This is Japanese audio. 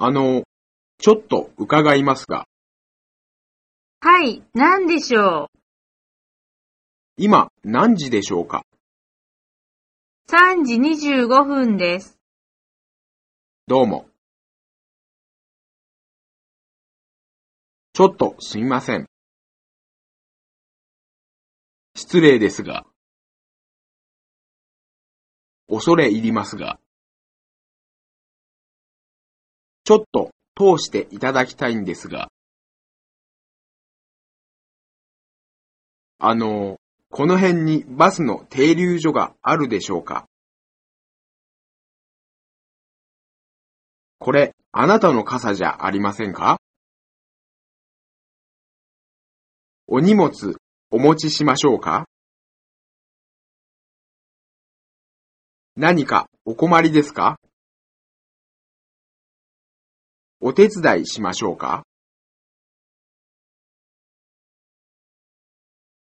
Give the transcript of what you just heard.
あの、ちょっと伺いますが、はい、何でしょう？今何時でしょうか？3時25分です。どうも。ちょっとすみません。失礼ですが、恐れ入りますが、ちょっと通していただきたいんですが、あの、この辺にバスの停留所があるでしょうか？これ、あなたの傘じゃありませんか？お荷物、お持ちしましょうか？何かお困りですか？お手伝いしましょうか？